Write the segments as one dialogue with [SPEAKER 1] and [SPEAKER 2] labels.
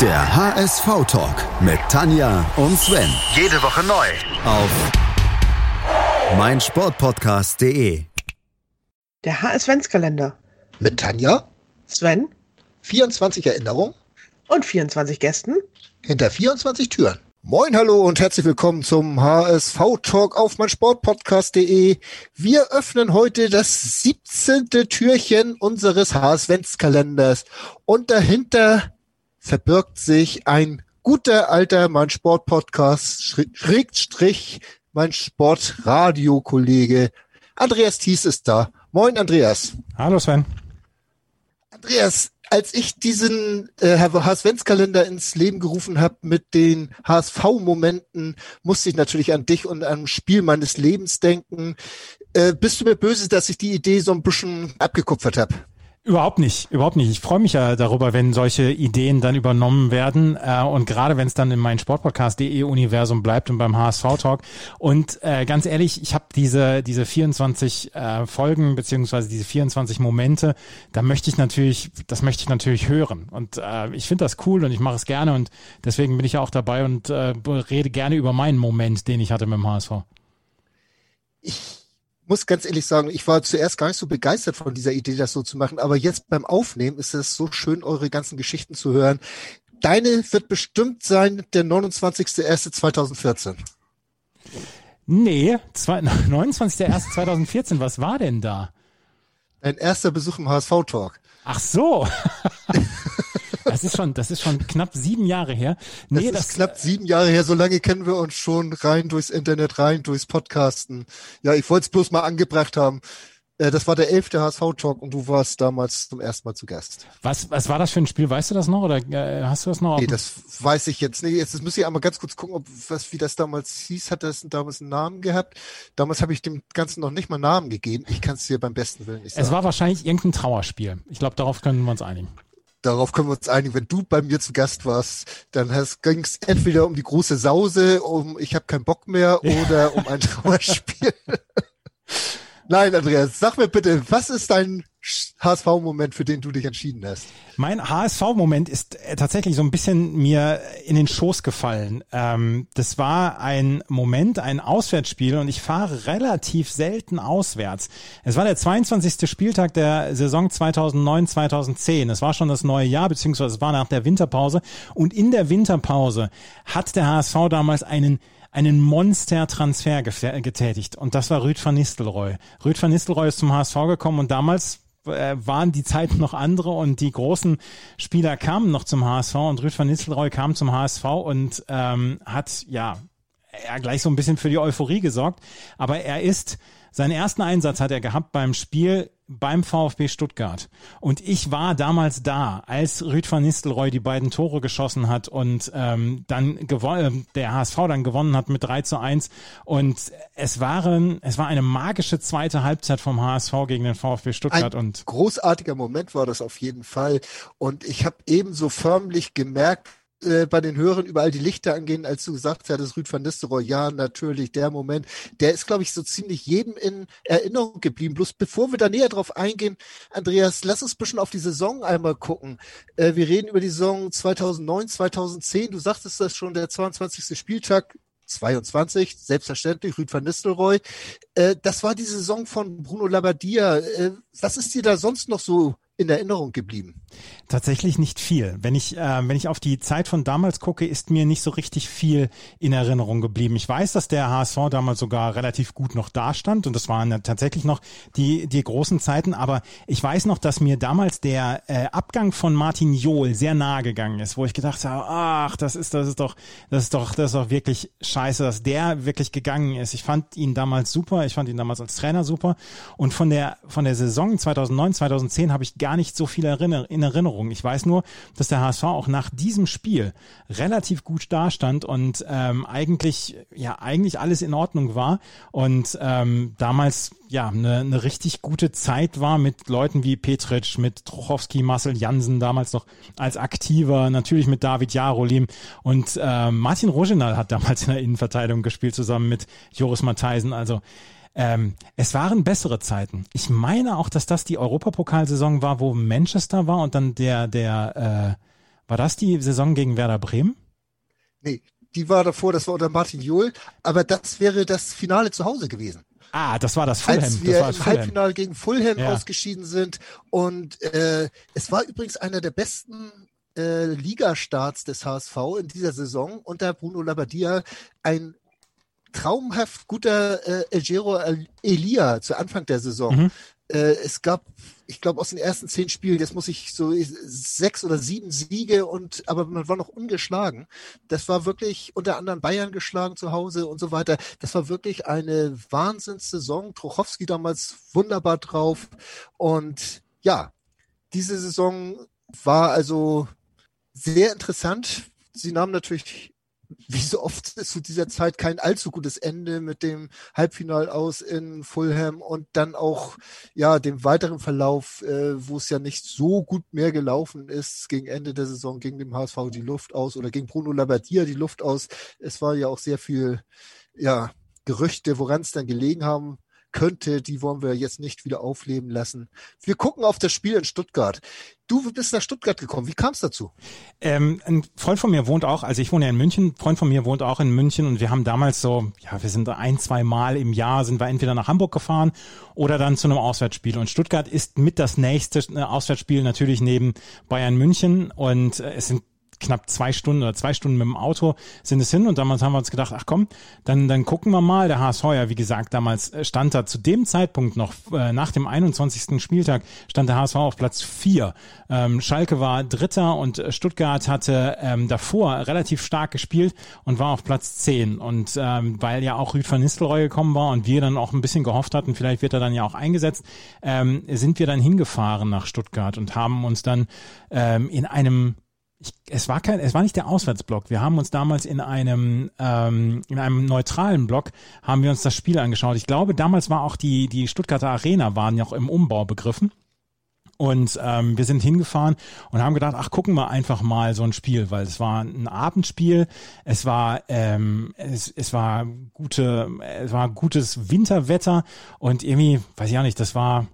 [SPEAKER 1] Der HSV-Talk mit Tanja und Sven.
[SPEAKER 2] Jede Woche neu.
[SPEAKER 1] Auf meinsportpodcast.de.
[SPEAKER 3] Der HS-Ventskalender.
[SPEAKER 4] Mit Tanja,
[SPEAKER 3] Sven
[SPEAKER 4] 24 Erinnerungen
[SPEAKER 3] und 24 Gästen.
[SPEAKER 4] hinter 24 Türen. Moin, hallo und herzlich willkommen zum HSV-Talk auf meinsportpodcast.de. Wir öffnen heute das 17. Türchen unseres HS-Ventskalenders und dahinter verbirgt sich ein guter alter mein Sport-Podcast, Schrägstrich, mein Sportradio-Kollege. Andreas Thies ist da. Moin, Andreas.
[SPEAKER 5] Hallo Sven.
[SPEAKER 4] Andreas, als ich diesen äh, HSV-Kalender ins Leben gerufen habe mit den HSV-Momenten, musste ich natürlich an dich und an ein Spiel meines Lebens denken. Äh, bist du mir böse, dass ich die Idee so ein bisschen abgekupfert habe?
[SPEAKER 5] Überhaupt nicht, überhaupt nicht. Ich freue mich ja darüber, wenn solche Ideen dann übernommen werden äh, und gerade wenn es dann in mein Sportpodcast.de Universum bleibt und beim HSV Talk. Und äh, ganz ehrlich, ich habe diese diese 24 äh, Folgen beziehungsweise diese 24 Momente, da möchte ich natürlich, das möchte ich natürlich hören und äh, ich finde das cool und ich mache es gerne und deswegen bin ich ja auch dabei und äh, rede gerne über meinen Moment, den ich hatte mit dem HSV.
[SPEAKER 4] Ich muss ganz ehrlich sagen, ich war zuerst gar nicht so begeistert von dieser Idee, das so zu machen, aber jetzt beim Aufnehmen ist es so schön, eure ganzen Geschichten zu hören. Deine wird bestimmt sein der 29.01.2014.
[SPEAKER 5] Nee, zwei- 29.01.2014, was war denn da?
[SPEAKER 4] Dein erster Besuch im HSV-Talk.
[SPEAKER 5] Ach so. Das ist schon, das ist schon knapp sieben Jahre her. Nee,
[SPEAKER 4] das, ist knapp sieben Jahre her, so lange kennen wir uns schon rein durchs Internet, rein durchs Podcasten. Ja, ich wollte es bloß mal angebracht haben. Äh, Das war der elfte HSV-Talk und du warst damals zum ersten Mal zu Gast.
[SPEAKER 5] was, was war das für ein Spiel? Weißt du das noch oder äh, hast du das noch?
[SPEAKER 4] Nee, das weiß ich jetzt nicht. Jetzt müsste ich einmal ganz kurz gucken, ob was wie das damals hieß. Hat das damals einen Namen gehabt? Damals habe ich dem Ganzen noch nicht mal Namen gegeben. Ich kann es dir beim besten Willen nicht sagen.
[SPEAKER 5] es war wahrscheinlich irgendein Trauerspiel. Ich glaube, darauf können wir uns einigen.
[SPEAKER 4] Darauf können wir uns einigen. Wenn du bei mir zu Gast warst, dann ging es entweder um die große Sause, um ich habe keinen Bock mehr oder um ein Trauerspiel. Nein, Andreas, sag mir bitte, was ist dein HSV-Moment, für den du dich entschieden hast?
[SPEAKER 5] Mein HSV-Moment ist äh, tatsächlich so ein bisschen mir in den Schoß gefallen. Ähm, das war ein Moment, ein Auswärtsspiel und ich fahre relativ selten auswärts. Es war der 22. Spieltag der Saison 2009-2010. Es war schon das neue Jahr, beziehungsweise es war nach der Winterpause. Und in der Winterpause hat der HSV damals einen einen Monster-Transfer getätigt und das war Rüd van Nistelrooy. Rüd van Nistelrooy ist zum HSV gekommen und damals äh, waren die Zeiten noch andere und die großen Spieler kamen noch zum HSV und Rüd van Nistelrooy kam zum HSV und ähm, hat ja er gleich so ein bisschen für die Euphorie gesorgt, aber er ist seinen ersten Einsatz hat er gehabt beim Spiel beim VfB Stuttgart. Und ich war damals da, als Rüd van Nistelrooy die beiden Tore geschossen hat und ähm, dann gewonnen, der HSV dann gewonnen hat mit 3 zu 1. Und es waren, es war eine magische zweite Halbzeit vom HSV gegen den VfB Stuttgart
[SPEAKER 4] Ein
[SPEAKER 5] und
[SPEAKER 4] großartiger Moment war das auf jeden Fall. Und ich habe ebenso förmlich gemerkt, äh, bei den Hörern überall die Lichter angehen, als du gesagt hattest, Rüd van Nistelrooy, ja, natürlich, der Moment, der ist, glaube ich, so ziemlich jedem in Erinnerung geblieben. Bloß bevor wir da näher drauf eingehen, Andreas, lass uns ein bisschen auf die Saison einmal gucken. Äh, wir reden über die Saison 2009, 2010. Du sagtest das schon, der 22. Spieltag, 22, selbstverständlich, Rüd van Nistelrooy. Äh, das war die Saison von Bruno Labbadia. Äh, was ist dir da sonst noch so in Erinnerung geblieben?
[SPEAKER 5] Tatsächlich nicht viel. Wenn ich, äh, wenn ich auf die Zeit von damals gucke, ist mir nicht so richtig viel in Erinnerung geblieben. Ich weiß, dass der HSV damals sogar relativ gut noch dastand und das waren tatsächlich noch die, die großen Zeiten, aber ich weiß noch, dass mir damals der äh, Abgang von Martin Johl sehr nahe gegangen ist, wo ich gedacht habe, ach, das ist, das ist doch, das ist doch, das ist doch wirklich scheiße, dass der wirklich gegangen ist. Ich fand ihn damals super, ich fand ihn damals als Trainer super und von der, von der Saison 2009, 2010 habe ich gar nicht so viel in Erinnerung. Ich weiß nur, dass der HSV auch nach diesem Spiel relativ gut dastand und ähm, eigentlich ja eigentlich alles in Ordnung war und ähm, damals ja eine, eine richtig gute Zeit war mit Leuten wie Petric, mit Trochowski, Marcel Jansen damals noch als aktiver, natürlich mit David Jarolim und äh, Martin Rogenal hat damals in der Innenverteidigung gespielt zusammen mit Joris Matthijsen. Also ähm, es waren bessere Zeiten. Ich meine auch, dass das die Europapokalsaison war, wo Manchester war und dann der, der, äh, War das die Saison gegen Werder Bremen?
[SPEAKER 4] Nee, die war davor, das war unter Martin Jol, aber das wäre das Finale zu Hause gewesen.
[SPEAKER 5] Ah, das war das Fulham.
[SPEAKER 4] Als wir
[SPEAKER 5] das war das
[SPEAKER 4] im
[SPEAKER 5] Fulham.
[SPEAKER 4] Halbfinale gegen Fulham
[SPEAKER 5] Ja.
[SPEAKER 4] ausgeschieden sind. Und äh, es war übrigens einer der besten äh, Ligastarts des HSV in dieser Saison unter Bruno Labbadia. Ein traumhaft guter äh, Elgero Elia zu Anfang der Saison.
[SPEAKER 5] Mhm.
[SPEAKER 4] Äh, es gab, ich glaube, aus den ersten zehn Spielen, jetzt muss ich so sechs oder sieben Siege und aber man war noch ungeschlagen. Das war wirklich unter anderem Bayern geschlagen zu Hause und so weiter. Das war wirklich eine Wahnsinnssaison. Trochowski damals wunderbar drauf. Und ja, diese Saison war also sehr interessant. Sie nahmen natürlich wie so oft zu dieser Zeit kein allzu gutes Ende mit dem Halbfinal aus in Fulham und dann auch ja dem weiteren Verlauf, äh, wo es ja nicht so gut mehr gelaufen ist gegen Ende der Saison gegen dem HSV die Luft aus oder gegen Bruno Labbadia die Luft aus. Es war ja auch sehr viel ja Gerüchte, woran es dann gelegen haben könnte, die wollen wir jetzt nicht wieder aufleben lassen. Wir gucken auf das Spiel in Stuttgart. Du bist nach Stuttgart gekommen. Wie kam es dazu?
[SPEAKER 5] Ähm, ein Freund von mir wohnt auch, also ich wohne ja in München, ein Freund von mir wohnt auch in München und wir haben damals so, ja, wir sind ein, zwei Mal im Jahr sind wir entweder nach Hamburg gefahren oder dann zu einem Auswärtsspiel. Und Stuttgart ist mit das nächste äh, Auswärtsspiel natürlich neben Bayern München und äh, es sind knapp zwei Stunden oder zwei Stunden mit dem Auto sind es hin und damals haben wir uns gedacht, ach komm, dann, dann gucken wir mal. Der HSV ja, wie gesagt, damals äh, stand da zu dem Zeitpunkt noch, äh, nach dem 21. Spieltag, stand der HSV auf Platz vier. Ähm, Schalke war Dritter und äh, Stuttgart hatte ähm, davor relativ stark gespielt und war auf Platz zehn. Und ähm, weil ja auch Rüd van Nistelrooy gekommen war und wir dann auch ein bisschen gehofft hatten, vielleicht wird er dann ja auch eingesetzt, ähm, sind wir dann hingefahren nach Stuttgart und haben uns dann ähm, in einem ich, es war kein, es war nicht der Auswärtsblock. Wir haben uns damals in einem ähm, in einem neutralen Block haben wir uns das Spiel angeschaut. Ich glaube, damals war auch die die Stuttgarter Arena waren ja auch im Umbau begriffen. Und ähm, wir sind hingefahren und haben gedacht, ach, gucken wir einfach mal so ein Spiel, weil es war ein Abendspiel, es war ähm, es, es war gute, es war gutes Winterwetter und irgendwie, weiß ich auch nicht, das war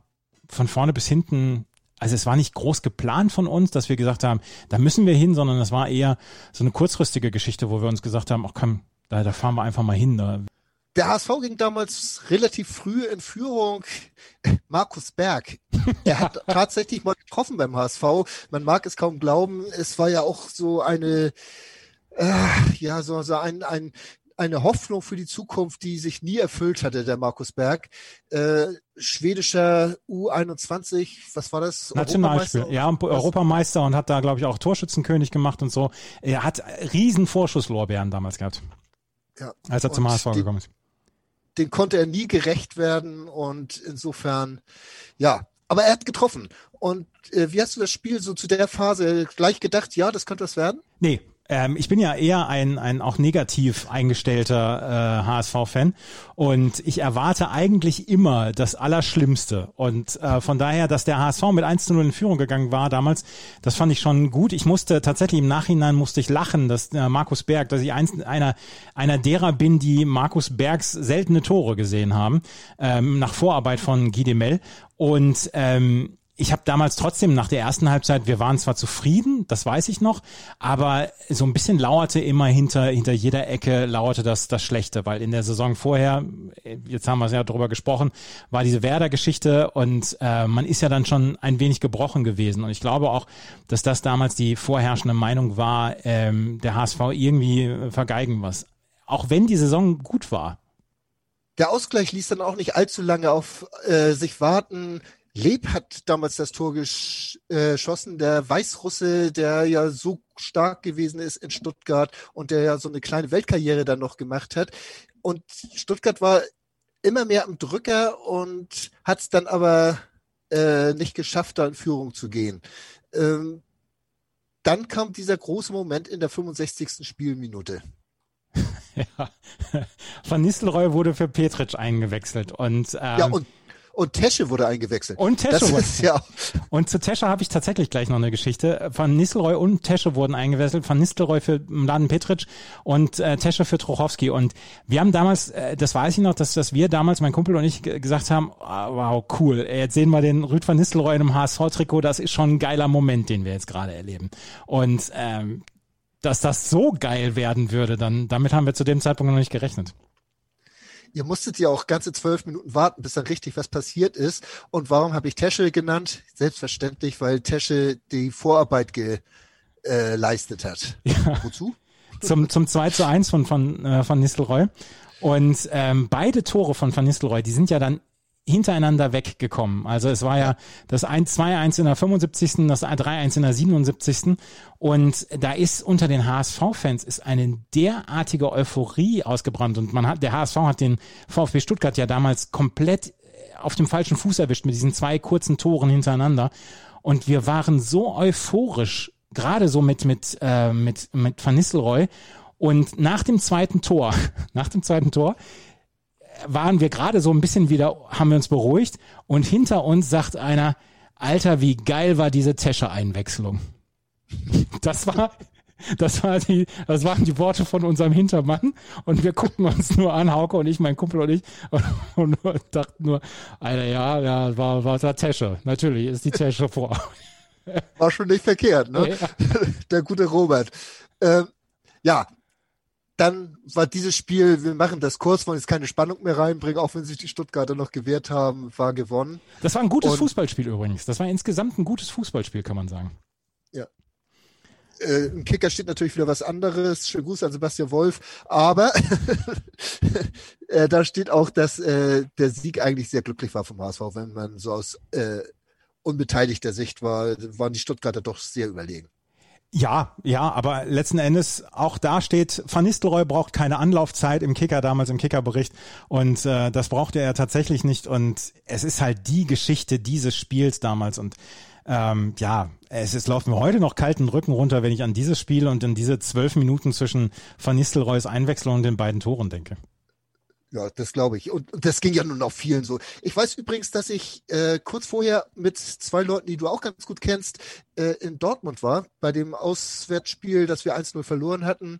[SPEAKER 5] von vorne bis hinten also es war nicht groß geplant von uns, dass wir gesagt haben, da müssen wir hin, sondern es war eher so eine kurzfristige Geschichte, wo wir uns gesagt haben, ach komm, da, da fahren wir einfach mal hin. Da.
[SPEAKER 4] Der HSV ging damals relativ früh in Führung. Markus Berg. Er hat tatsächlich mal getroffen beim HSV. Man mag es kaum glauben. Es war ja auch so eine, äh, ja, so, so ein, ein, eine Hoffnung für die Zukunft, die sich nie erfüllt hatte, der Markus Berg. Äh, schwedischer U21, was war das?
[SPEAKER 5] Nationalspiel, ja, Europameister und hat da, glaube ich, auch Torschützenkönig gemacht und so. Er hat riesen Vorschusslorbeeren damals gehabt.
[SPEAKER 4] Ja.
[SPEAKER 5] Als er zum HSV gekommen ist.
[SPEAKER 4] Den konnte er nie gerecht werden und insofern, ja, aber er hat getroffen. Und äh, wie hast du das Spiel so zu der Phase gleich gedacht, ja, das könnte was werden?
[SPEAKER 5] Nee, ähm, ich bin ja eher ein, ein auch negativ eingestellter äh, HSV-Fan und ich erwarte eigentlich immer das Allerschlimmste. Und äh, von daher, dass der HSV mit 1 zu 0 in Führung gegangen war damals, das fand ich schon gut. Ich musste tatsächlich im Nachhinein musste ich lachen, dass äh, Markus Berg, dass ich eins, einer, einer derer bin, die Markus Bergs seltene Tore gesehen haben, ähm, nach Vorarbeit von Guy Demel. Und ähm, ich habe damals trotzdem nach der ersten Halbzeit, wir waren zwar zufrieden, das weiß ich noch, aber so ein bisschen lauerte immer hinter hinter jeder Ecke lauerte das das Schlechte, weil in der Saison vorher, jetzt haben wir es ja drüber gesprochen, war diese Werder-Geschichte und äh, man ist ja dann schon ein wenig gebrochen gewesen und ich glaube auch, dass das damals die vorherrschende Meinung war, ähm, der HSV irgendwie vergeigen was, auch wenn die Saison gut war.
[SPEAKER 4] Der Ausgleich ließ dann auch nicht allzu lange auf äh, sich warten. Leb hat damals das Tor gesch äh, geschossen, der Weißrusse, der ja so stark gewesen ist in Stuttgart und der ja so eine kleine Weltkarriere dann noch gemacht hat. Und Stuttgart war immer mehr am Drücker und hat es dann aber äh, nicht geschafft, da in Führung zu gehen. Ähm, dann kam dieser große Moment in der 65. Spielminute.
[SPEAKER 5] Ja. Van Nistelrooy wurde für Petric eingewechselt und, ähm,
[SPEAKER 4] ja, und Und Tesche wurde eingewechselt.
[SPEAKER 5] Und Tesche wurde.
[SPEAKER 4] ja
[SPEAKER 5] Und zu Tesche habe ich tatsächlich gleich noch eine Geschichte. Van Nistelrooy und Tesche wurden eingewechselt. Van Nistelrooy für Mladen Petric und äh, Tesche für Trochowski. Und wir haben damals, äh, das weiß ich noch, dass, dass wir damals, mein Kumpel und ich, gesagt haben, ah, wow, cool, jetzt sehen wir den Rüd van Nistelrooy in einem HSV-Trikot. Das ist schon ein geiler Moment, den wir jetzt gerade erleben. Und ähm, dass das so geil werden würde, dann damit haben wir zu dem Zeitpunkt noch nicht gerechnet.
[SPEAKER 4] Ihr musstet ja auch ganze zwölf Minuten warten, bis dann richtig was passiert ist. Und warum habe ich Tesche genannt? Selbstverständlich, weil Tesche die Vorarbeit geleistet hat.
[SPEAKER 5] Ja.
[SPEAKER 4] Wozu?
[SPEAKER 5] zum, zum 2 zu 1 von, von, äh, von Nistelrooy. Und ähm, beide Tore von Van Nistelrooy, die sind ja dann hintereinander weggekommen. Also es war ja das 1-2-1 in der 75., das 3-1 in der 77. Und da ist unter den HSV-Fans ist eine derartige Euphorie ausgebrannt. Und man hat, der HSV hat den VfB Stuttgart ja damals komplett auf dem falschen Fuß erwischt mit diesen zwei kurzen Toren hintereinander. Und wir waren so euphorisch, gerade so mit, mit, äh, mit, mit Van Nistelrooy. Und nach dem zweiten Tor, nach dem zweiten Tor, waren wir gerade so ein bisschen wieder, haben wir uns beruhigt und hinter uns sagt einer, Alter, wie geil war diese Tesche-Einwechslung. Das war, das war die, das waren die Worte von unserem Hintermann und wir guckten uns nur an, Hauke und ich, mein Kumpel und ich und, und dachten nur, Alter, ja, ja, war, war der Tesche. Natürlich ist die Tesche vor.
[SPEAKER 4] War schon nicht verkehrt, ne?
[SPEAKER 5] Ja.
[SPEAKER 4] Der gute Robert. Ähm, ja, dann war dieses Spiel, wir machen das kurz, wollen jetzt keine Spannung mehr reinbringen, auch wenn sich die Stuttgarter noch gewehrt haben, war gewonnen.
[SPEAKER 5] Das war ein gutes
[SPEAKER 4] Und-
[SPEAKER 5] Fußballspiel übrigens. Das war insgesamt ein gutes Fußballspiel, kann man sagen.
[SPEAKER 4] Äh, Im Kicker steht natürlich wieder was anderes. Schönen Gruß an Sebastian Wolf. Aber äh, da steht auch, dass äh, der Sieg eigentlich sehr glücklich war vom HSV, wenn man so aus äh, unbeteiligter Sicht war, waren die Stuttgarter doch sehr überlegen.
[SPEAKER 5] Ja, ja, aber letzten Endes auch da steht, Van Nistelrooy braucht keine Anlaufzeit im Kicker, damals im Kickerbericht. Und äh, das brauchte er tatsächlich nicht. Und es ist halt die Geschichte dieses Spiels damals. Und ähm, ja, es ist, läuft mir heute noch kalten Rücken runter, wenn ich an dieses Spiel und an diese zwölf Minuten zwischen Van Nistelrooys Einwechslung und den beiden Toren denke.
[SPEAKER 4] Ja, das glaube ich. Und, das ging ja nun auch vielen so. Ich weiß übrigens, dass ich äh, kurz vorher mit zwei Leuten, die du auch ganz gut kennst, äh, in Dortmund war, bei dem Auswärtsspiel, das wir 1-0 verloren hatten.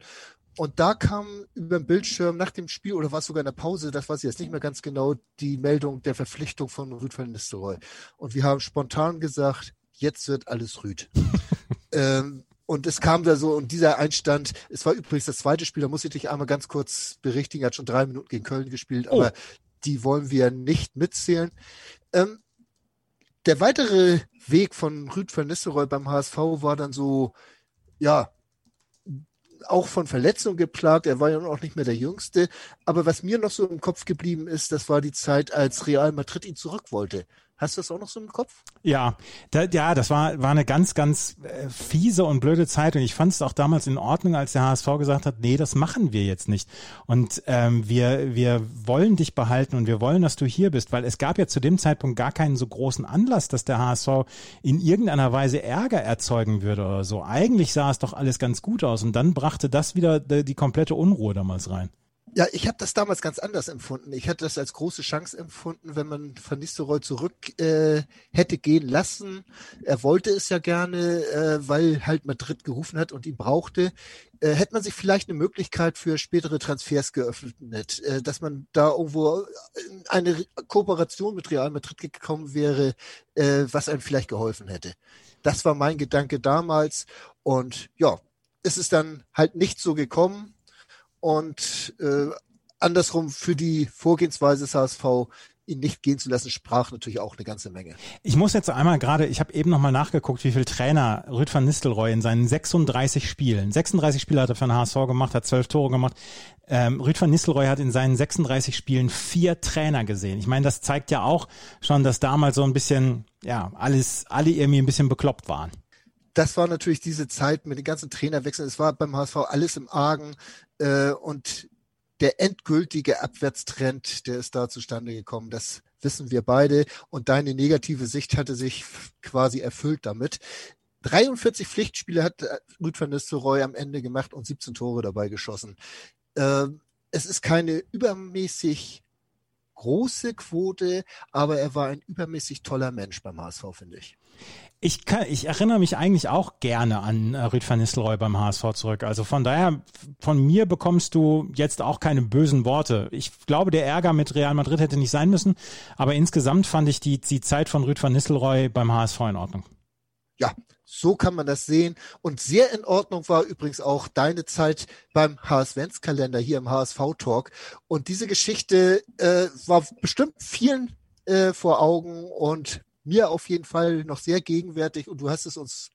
[SPEAKER 4] Und da kam über den Bildschirm nach dem Spiel, oder war es sogar in der Pause, das weiß ich jetzt nicht mehr ganz genau, die Meldung der Verpflichtung von Rüd van Nistelrooy. Und wir haben spontan gesagt, jetzt wird alles Rüd. ähm, und es kam da so, und dieser Einstand, es war übrigens das zweite Spiel, da muss ich dich einmal ganz kurz berichtigen, er hat schon drei Minuten gegen Köln gespielt,
[SPEAKER 5] Oh.
[SPEAKER 4] aber die wollen wir nicht mitzählen. Ähm, der weitere Weg von Rüd van Nistelrooy beim HSV war dann so, ja, auch von Verletzungen geplagt. Er war ja auch nicht mehr der Jüngste. Aber was mir noch so im Kopf geblieben ist, das war die Zeit, als Real Madrid ihn zurück wollte. Hast du das auch noch so im Kopf?
[SPEAKER 5] Ja, da, ja, das war, war eine ganz, ganz äh, fiese und blöde Zeit und ich fand es auch damals in Ordnung, als der HSV gesagt hat, nee, das machen wir jetzt nicht. Und ähm, wir, wir wollen dich behalten und wir wollen, dass du hier bist, weil es gab ja zu dem Zeitpunkt gar keinen so großen Anlass, dass der HSV in irgendeiner Weise Ärger erzeugen würde oder so. Eigentlich sah es doch alles ganz gut aus und dann brachte das wieder die, die komplette Unruhe damals rein.
[SPEAKER 4] Ja, ich habe das damals ganz anders empfunden. Ich hatte das als große Chance empfunden, wenn man Van Nistelrooy zurück äh, hätte gehen lassen. Er wollte es ja gerne, äh, weil halt Madrid gerufen hat und ihn brauchte. Äh, hätte man sich vielleicht eine Möglichkeit für spätere Transfers geöffnet, äh, dass man da irgendwo in eine Kooperation mit Real Madrid gekommen wäre, äh, was einem vielleicht geholfen hätte. Das war mein Gedanke damals und ja, es ist dann halt nicht so gekommen und äh, andersrum für die Vorgehensweise des HSV, ihn nicht gehen zu lassen, sprach natürlich auch eine ganze Menge.
[SPEAKER 5] Ich muss jetzt einmal gerade, ich habe eben nochmal nachgeguckt, wie viel Trainer Rüd van Nistelrooy in seinen 36 Spielen, 36 Spiele hat er für den HSV gemacht, hat 12 Tore gemacht. Ähm, Rüd van Nistelrooy hat in seinen 36 Spielen vier Trainer gesehen. Ich meine, das zeigt ja auch schon, dass damals so ein bisschen, ja, alles, alle irgendwie ein bisschen bekloppt waren.
[SPEAKER 4] Das war natürlich diese Zeit mit den ganzen Trainerwechseln. Es war beim HSV alles im Argen äh, und der endgültige Abwärtstrend, der ist da zustande gekommen. Das wissen wir beide. Und deine negative Sicht hatte sich quasi erfüllt damit. 43 Pflichtspiele hat Rüd van Nistelrooy am Ende gemacht und 17 Tore dabei geschossen. Äh, es ist keine übermäßig große Quote, aber er war ein übermäßig toller Mensch beim HSV, finde ich.
[SPEAKER 5] Ich, kann, ich erinnere mich eigentlich auch gerne an äh, Rüd van Nistelrooy beim HSV zurück. Also von daher, von mir bekommst du jetzt auch keine bösen Worte. Ich glaube, der Ärger mit Real Madrid hätte nicht sein müssen, aber insgesamt fand ich die, die Zeit von Rüd van Nistelrooy beim HSV in Ordnung.
[SPEAKER 4] Ja, so kann man das sehen. Und sehr in Ordnung war übrigens auch deine Zeit beim HSV-Kalender hier im HSV-Talk. Und diese Geschichte äh, war bestimmt vielen äh, vor Augen und mir auf jeden Fall noch sehr gegenwärtig und du hast es uns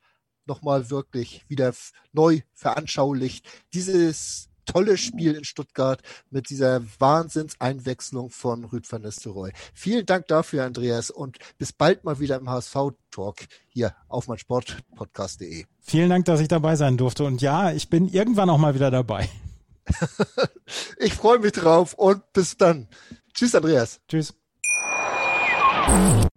[SPEAKER 4] nochmal wirklich wieder neu veranschaulicht. Dieses tolle Spiel in Stuttgart mit dieser Wahnsinnseinwechslung von Rüd van Nistelrooy. Vielen Dank dafür, Andreas, und bis bald mal wieder im HSV-Talk hier auf meinsportpodcast.de.
[SPEAKER 5] Vielen Dank, dass ich dabei sein durfte. Und ja, ich bin irgendwann auch mal wieder dabei.
[SPEAKER 4] ich freue mich drauf und bis dann. Tschüss, Andreas.
[SPEAKER 5] Tschüss.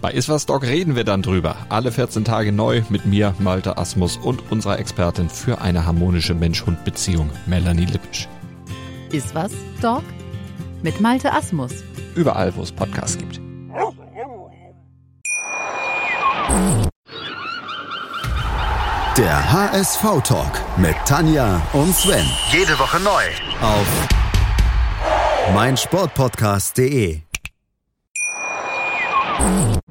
[SPEAKER 6] Bei Iswas Dog reden wir dann drüber. Alle 14 Tage neu mit mir, Malte Asmus und unserer Expertin für eine harmonische Mensch-Hund-Beziehung, Melanie Lippisch.
[SPEAKER 7] Iswas Dog mit Malte Asmus.
[SPEAKER 6] Überall, wo es Podcasts gibt.
[SPEAKER 1] Der HSV-Talk mit Tanja und Sven.
[SPEAKER 8] Jede Woche neu.
[SPEAKER 1] Auf meinsportpodcast.de.